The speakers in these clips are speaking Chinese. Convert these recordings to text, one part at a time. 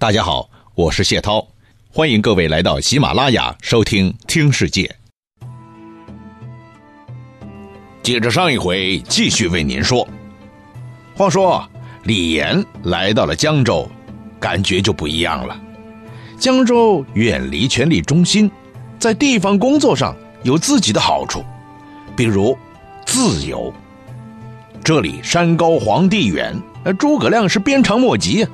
大家好，我是谢涛，欢迎各位来到喜马拉雅收听《听世界》。接着上一回，继续为您说。话说李岩来到了江州，感觉就不一样了。江州远离权力中心，在地方工作上有自己的好处，比如自由。这里山高皇帝远，呃，诸葛亮是鞭长莫及。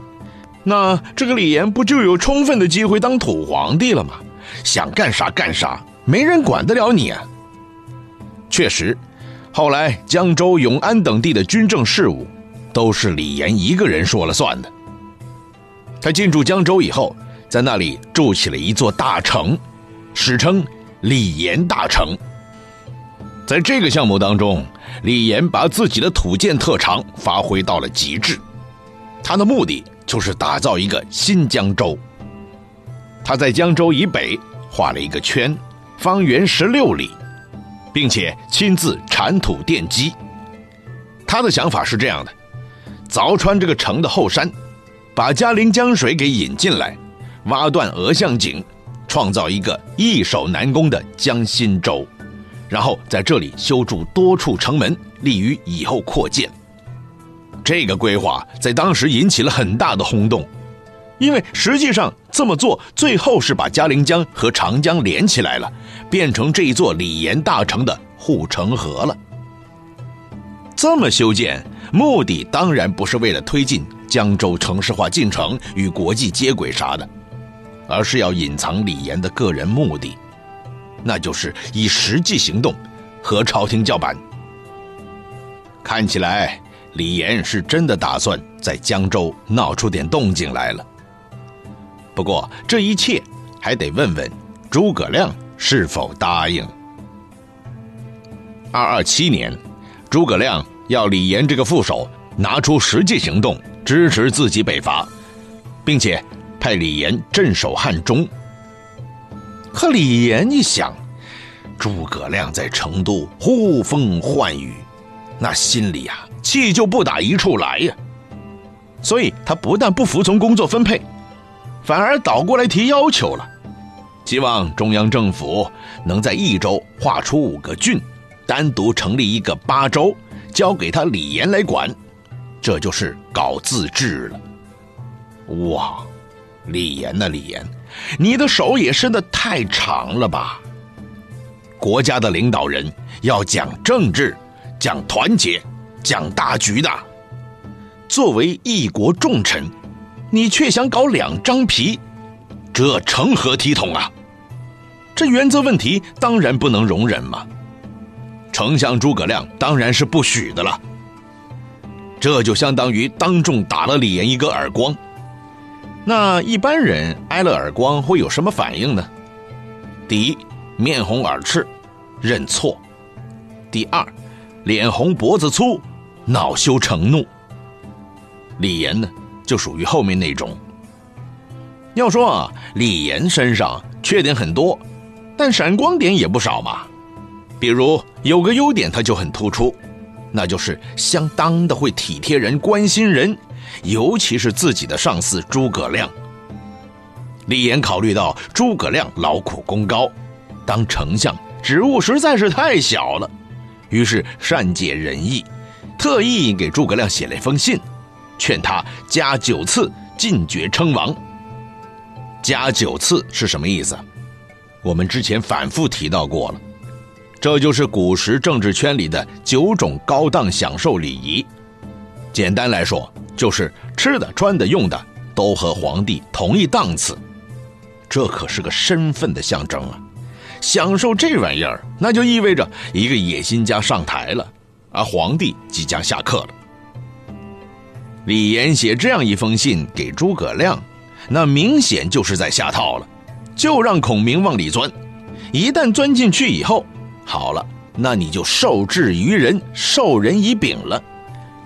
那这个李岩不就有充分的机会当土皇帝了吗？想干啥干啥，没人管得了你啊！确实，后来江州、永安等地的军政事务，都是李岩一个人说了算的。他进驻江州以后，在那里筑起了一座大城，史称李岩大城。在这个项目当中，李岩把自己的土建特长发挥到了极致，他的目的。就是打造一个新江州。他在江州以北画了一个圈，方圆十六里，并且亲自铲土奠基。他的想法是这样的：凿穿这个城的后山，把嘉陵江水给引进来，挖断鹅象井，创造一个易守难攻的江心洲，然后在这里修筑多处城门，利于以后扩建。这个规划在当时引起了很大的轰动，因为实际上这么做最后是把嘉陵江和长江连起来了，变成这一座李岩大城的护城河了。这么修建，目的当然不是为了推进江州城市化进程与国际接轨啥的，而是要隐藏李岩的个人目的，那就是以实际行动和朝廷叫板。看起来。李岩是真的打算在江州闹出点动静来了。不过这一切还得问问诸葛亮是否答应。二二七年，诸葛亮要李岩这个副手拿出实际行动支持自己北伐，并且派李岩镇守汉中。可李岩一想，诸葛亮在成都呼风唤雨，那心里呀。气就不打一处来呀，所以他不但不服从工作分配，反而倒过来提要求了，希望中央政府能在益州划出五个郡，单独成立一个八州，交给他李岩来管，这就是搞自治了。哇，李岩呐，李岩，你的手也伸得太长了吧？国家的领导人要讲政治，讲团结。讲大局的，作为一国重臣，你却想搞两张皮，这成何体统啊？这原则问题当然不能容忍嘛。丞相诸葛亮当然是不许的了。这就相当于当众打了李严一个耳光。那一般人挨了耳光会有什么反应呢？第一，面红耳赤，认错；第二，脸红脖子粗。恼羞成怒，李岩呢，就属于后面那种。要说啊，李岩身上缺点很多，但闪光点也不少嘛。比如有个优点，他就很突出，那就是相当的会体贴人、关心人，尤其是自己的上司诸葛亮。李岩考虑到诸葛亮劳苦功高，当丞相职务实在是太小了，于是善解人意。特意给诸葛亮写了一封信，劝他加九次进爵称王。加九次是什么意思？我们之前反复提到过了，这就是古时政治圈里的九种高档享受礼仪。简单来说，就是吃的、穿的、用的都和皇帝同一档次。这可是个身份的象征啊！享受这玩意儿，那就意味着一个野心家上台了。而皇帝即将下课了。李严写这样一封信给诸葛亮，那明显就是在下套了，就让孔明往里钻。一旦钻进去以后，好了，那你就受制于人，受人以柄了。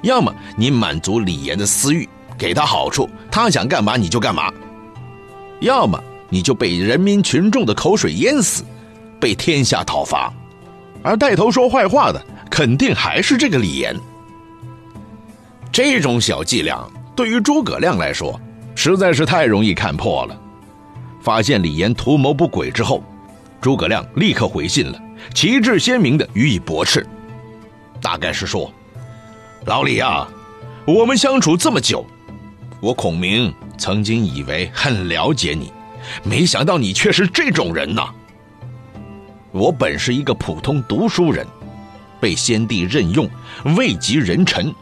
要么你满足李岩的私欲，给他好处，他想干嘛你就干嘛；要么你就被人民群众的口水淹死，被天下讨伐。而带头说坏话的。肯定还是这个李严。这种小伎俩对于诸葛亮来说实在是太容易看破了。发现李岩图谋不轨之后，诸葛亮立刻回信了，旗帜鲜明的予以驳斥。大概是说：“老李啊，我们相处这么久，我孔明曾经以为很了解你，没想到你却是这种人呐。我本是一个普通读书人，被先帝任用，位极人臣，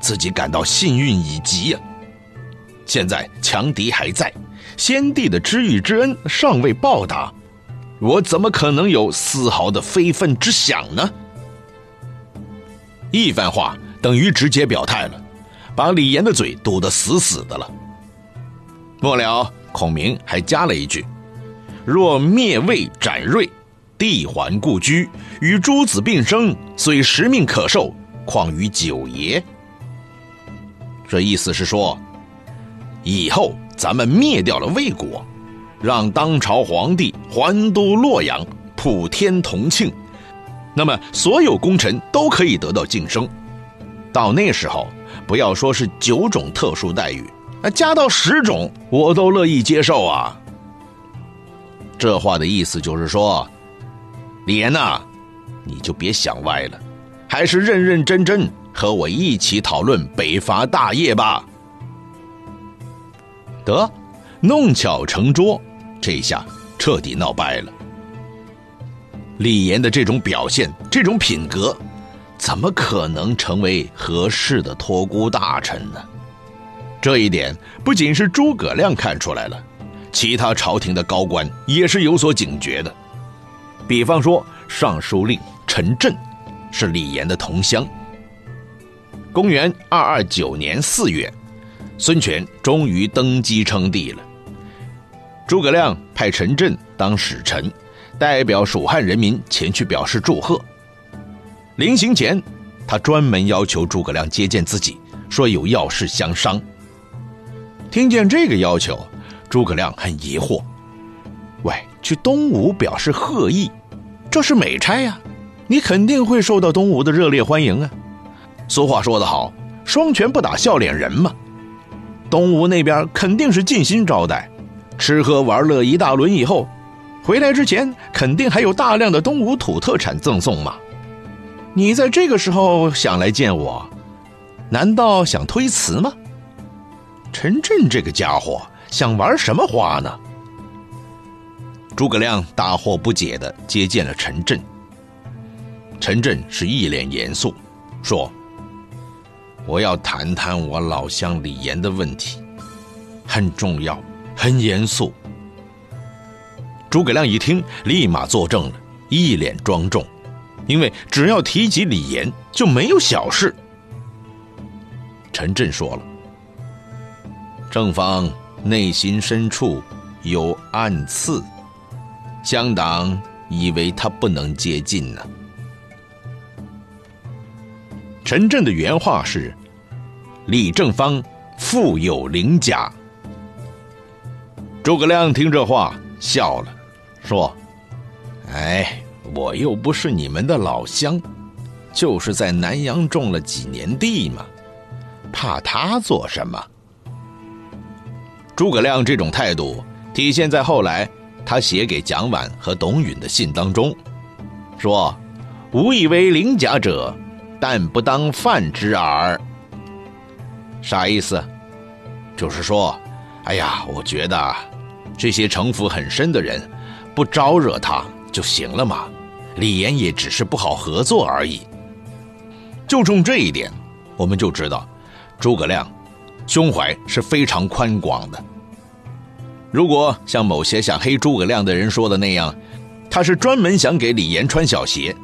自己感到幸运已极呀。现在强敌还在，先帝的知遇之恩尚未报答，我怎么可能有丝毫的非分之想呢？”一番话等于直接表态了，把李岩的嘴堵得死死的了。末了，孔明还加了一句：“若灭魏斩锐，帝还故居，与诸子并生，虽十命可受，况于九爷？”这意思是说，以后咱们灭掉了魏国，让当朝皇帝还都洛阳，普天同庆。那么，所有功臣都可以得到晋升。到那时候，不要说是九种特殊待遇，那加到十种，我都乐意接受啊。这话的意思就是说，李岩呐，你就别想歪了，还是认认真真和我一起讨论北伐大业吧。得，弄巧成拙，这下彻底闹掰了。李岩的这种表现，这种品格，怎么可能成为合适的托孤大臣呢？这一点不仅是诸葛亮看出来了，其他朝廷的高官也是有所警觉的。比方说，尚书令陈震是李岩的同乡。公元二二九年四月，孙权终于登基称帝了。诸葛亮派陈震当使臣。代表蜀汉人民前去表示祝贺。临行前，他专门要求诸葛亮接见自己，说有要事相商。听见这个要求，诸葛亮很疑惑：“喂，去东吴表示贺意，这是美差呀，你肯定会受到东吴的热烈欢迎啊。俗话说得好，双拳不打笑脸人嘛。东吴那边肯定是尽心招待，吃喝玩乐一大轮以后。”回来之前，肯定还有大量的东吴土特产赠送嘛。你在这个时候想来见我，难道想推辞吗？陈震这个家伙想玩什么花呢？诸葛亮大惑不解的接见了陈震。陈震是一脸严肃，说：“我要谈谈我老乡李岩的问题，很重要，很严肃。”诸葛亮一听，立马作证了，一脸庄重，因为只要提及李严，就没有小事。陈震说了：“正方内心深处有暗刺，乡党以为他不能接近呢。”陈震的原话是：“李正方富有鳞甲。”诸葛亮听这话笑了。说：“哎，我又不是你们的老乡，就是在南阳种了几年地嘛，怕他做什么？”诸葛亮这种态度体现在后来他写给蒋琬和董允的信当中，说：“吾以为鳞甲者，但不当犯之耳。”啥意思？就是说，哎呀，我觉得这些城府很深的人。不招惹他就行了嘛，李严也只是不好合作而已。就冲这一点，我们就知道，诸葛亮胸怀是非常宽广的。如果像某些想黑诸葛亮的人说的那样，他是专门想给李严穿小鞋，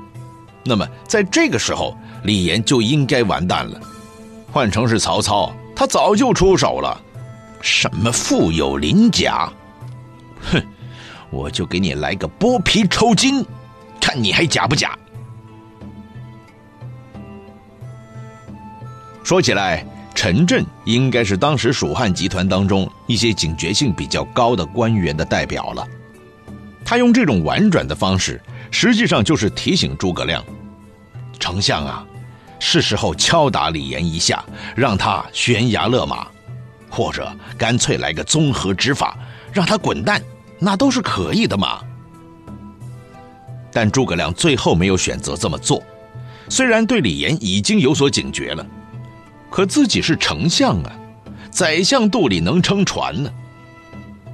那么在这个时候，李严就应该完蛋了。换成是曹操，他早就出手了。什么富有鳞甲？哼！我就给你来个剥皮抽筋，看你还假不假？说起来，陈震应该是当时蜀汉集团当中一些警觉性比较高的官员的代表了。他用这种婉转的方式，实际上就是提醒诸葛亮：“丞相啊，是时候敲打李严一下，让他悬崖勒马。或者干脆来个综合执法，让他滚蛋，那都是可以的嘛。但诸葛亮最后没有选择这么做，虽然对李严已经有所警觉了，可自己是丞相啊，宰相肚里能撑船呢。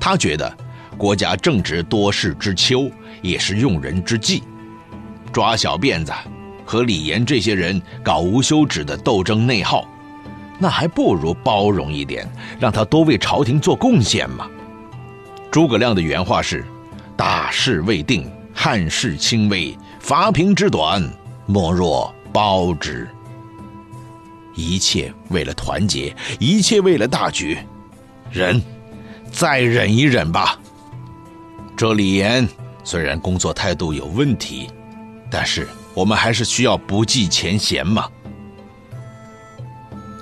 他觉得国家正值多事之秋，也是用人之际，抓小辫子，和李严这些人搞无休止的斗争内耗。那还不如包容一点，让他多为朝廷做贡献嘛。诸葛亮的原话是：“大事未定，汉室轻微，伐平之短，莫若包之。”一切为了团结，一切为了大局，忍，再忍一忍吧。这李严虽然工作态度有问题，但是我们还是需要不计前嫌嘛。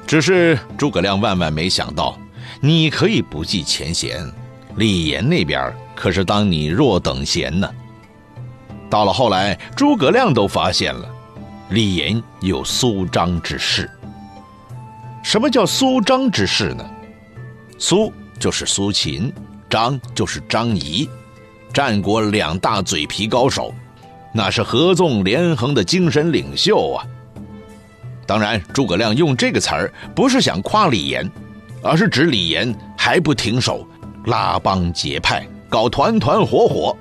只是诸葛亮万万没想到，你可以不计前嫌，李严那边可是当你若等闲呢。到了后来，诸葛亮都发现了，李严有苏张之势。什么叫苏张之势呢？苏就是苏秦，张就是张仪，战国两大嘴皮高手，那是合纵连横的精神领袖啊。当然，诸葛亮用这个词儿不是想夸李严，而是指李严还不停手，拉帮结派，搞团团伙伙。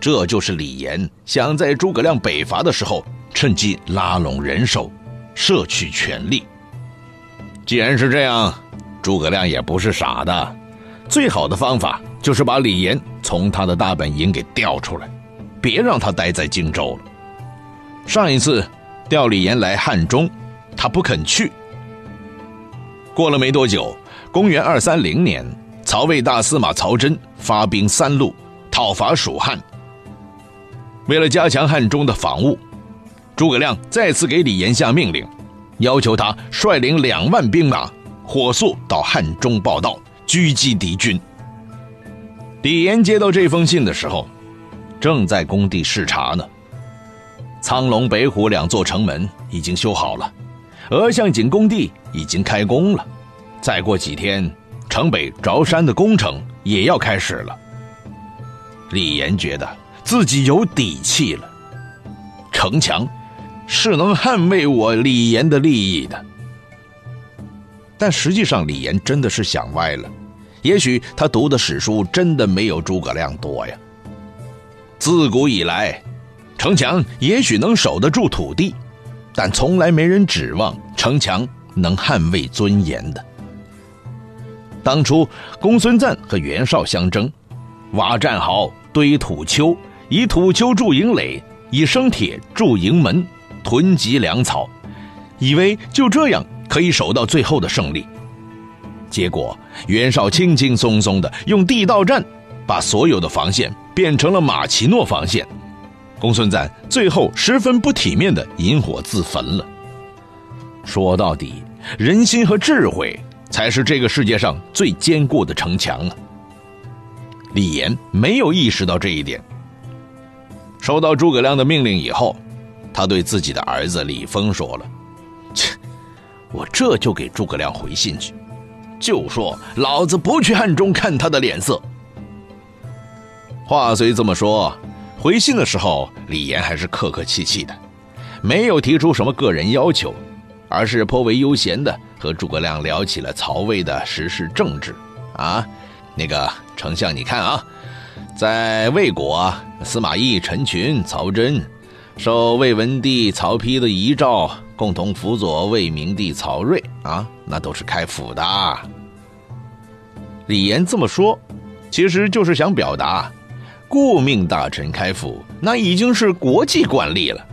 这就是李严想在诸葛亮北伐的时候趁机拉拢人手，摄取权力。既然是这样，诸葛亮也不是傻的，最好的方法就是把李严从他的大本营给调出来，别让他待在荆州了。上一次。调李严来汉中，他不肯去。过了没多久，公元二三零年，曹魏大司马曹真发兵三路讨伐蜀汉。为了加强汉中的防务，诸葛亮再次给李严下命令，要求他率领两万兵马，火速到汉中报道，狙击敌军。李严接到这封信的时候，正在工地视察呢。苍龙、北虎两座城门已经修好了，鹅象井工地已经开工了，再过几天，城北着山的工程也要开始了。李岩觉得自己有底气了，城墙是能捍卫我李岩的利益的。但实际上，李岩真的是想歪了，也许他读的史书真的没有诸葛亮多呀。自古以来。城墙也许能守得住土地，但从来没人指望城墙能捍卫尊严的。当初公孙瓒和袁绍相争，挖战壕、堆土丘，以土丘筑营垒，以生铁筑营门，囤积粮草，以为就这样可以守到最后的胜利。结果袁绍轻轻松松的用地道战，把所有的防线变成了马奇诺防线。公孙瓒最后十分不体面的引火自焚了。说到底，人心和智慧才是这个世界上最坚固的城墙啊！李严没有意识到这一点。收到诸葛亮的命令以后，他对自己的儿子李丰说了：“切，我这就给诸葛亮回信去，就说老子不去汉中看他的脸色。”话虽这么说。回信的时候，李严还是客客气气的，没有提出什么个人要求，而是颇为悠闲的和诸葛亮聊起了曹魏的时事政治。啊，那个丞相，你看啊，在魏国，司马懿、陈群、曹真，受魏文帝曹丕的遗诏，共同辅佐魏明帝曹睿啊，那都是开府的。李严这么说，其实就是想表达。顾命大臣开府，那已经是国际惯例了。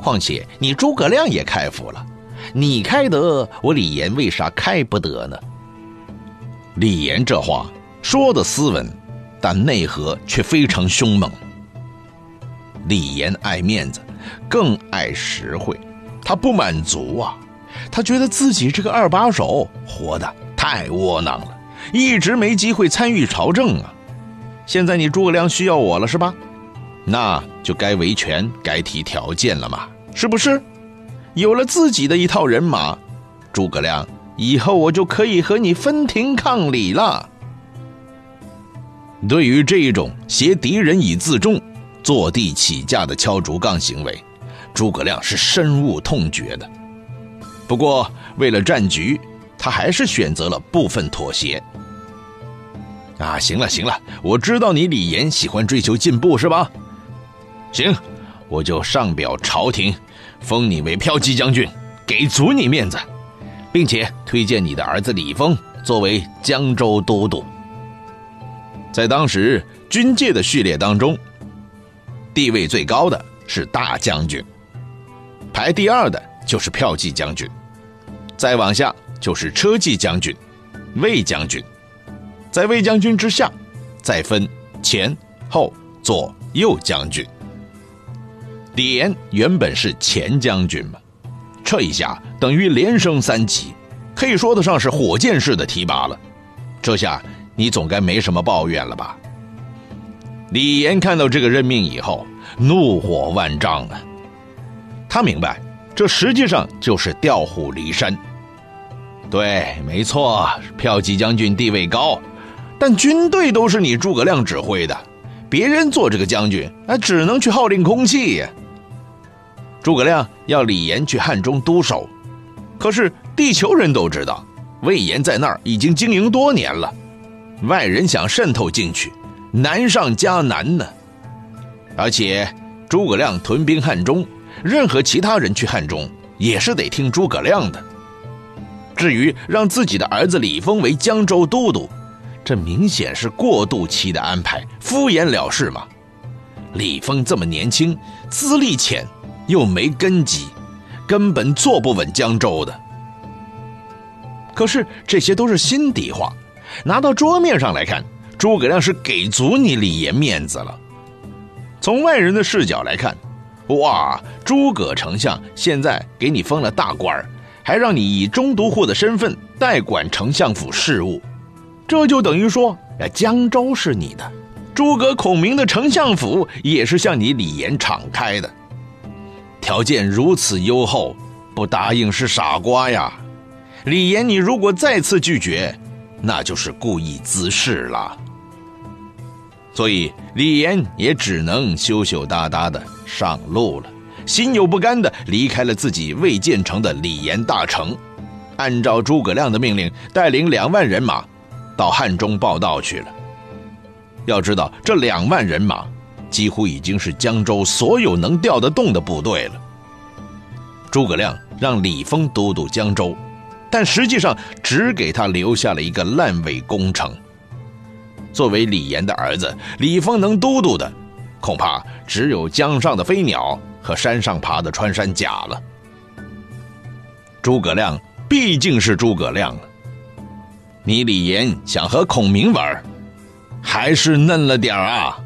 况且你诸葛亮也开府了，你开得，我李严为啥开不得呢？李严这话说的斯文，但内核却非常凶猛。李严爱面子，更爱实惠，他不满足啊，他觉得自己这个二把手活得太窝囊了，一直没机会参与朝政啊。现在你诸葛亮需要我了是吧？那就该维权，该提条件了嘛，是不是？有了自己的一套人马，诸葛亮以后我就可以和你分庭抗礼了。对于这种挟敌人以自重、坐地起价的敲竹杠行为，诸葛亮是深恶痛绝的。不过，为了战局，他还是选择了部分妥协。啊，行了行了，我知道你李严喜欢追求进步是吧？行，我就上表朝廷，封你为骠骑将军，给足你面子，并且推荐你的儿子李丰作为江州都督。在当时军界的序列当中，地位最高的是大将军，排第二的就是骠骑将军，再往下就是车骑将军、卫将军。在卫将军之下，再分前后左右将军。李严原本是前将军嘛，这一下等于连升三级，可以说得上是火箭式的提拔了。这下你总该没什么抱怨了吧？李严看到这个任命以后，怒火万丈啊！他明白，这实际上就是调虎离山。对，没错，骠骑将军地位高。但军队都是你诸葛亮指挥的，别人做这个将军，那，只能去号令空气呀。诸葛亮要李严去汉中督守，可是地球人都知道，魏延在那儿已经经营多年了，外人想渗透进去，难上加难呢。而且诸葛亮屯兵汉中，任何其他人去汉中也是得听诸葛亮的。至于让自己的儿子李丰为江州都督，这明显是过渡期的安排，敷衍了事嘛。李丰这么年轻，资历浅，又没根基，根本坐不稳江州的。可是这些都是心底话，拿到桌面上来看，诸葛亮是给足你李严面子了。从外人的视角来看，哇，诸葛丞相现在给你封了大官儿还让你以中都护的身份代管丞相府事务。这就等于说，江州是你的，诸葛孔明的丞相府也是向你李严敞开的。条件如此优厚，不答应是傻瓜呀！李严，你如果再次拒绝，那就是故意滋事了。所以李严也只能羞羞答答的上路了，心有不甘的离开了自己未建成的李严大城，按照诸葛亮的命令，带领两万人马。到汉中报道去了。要知道，这两万人马几乎已经是江州所有能调得动的部队了。诸葛亮让李丰都督江州，但实际上只给他留下了一个烂尾工程。作为李严的儿子，李峰能都督的，恐怕只有江上的飞鸟和山上爬的穿山甲了。诸葛亮毕竟是诸葛亮。你李严想和孔明玩，还是嫩了点啊？